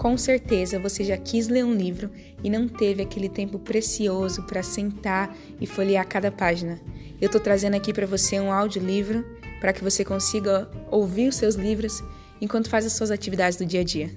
Com certeza você já quis ler um livro e não teve aquele tempo precioso para sentar e folhear cada página. Eu estou trazendo aqui para você um audiolivro para que você consiga ouvir os seus livros enquanto faz as suas atividades do dia a dia.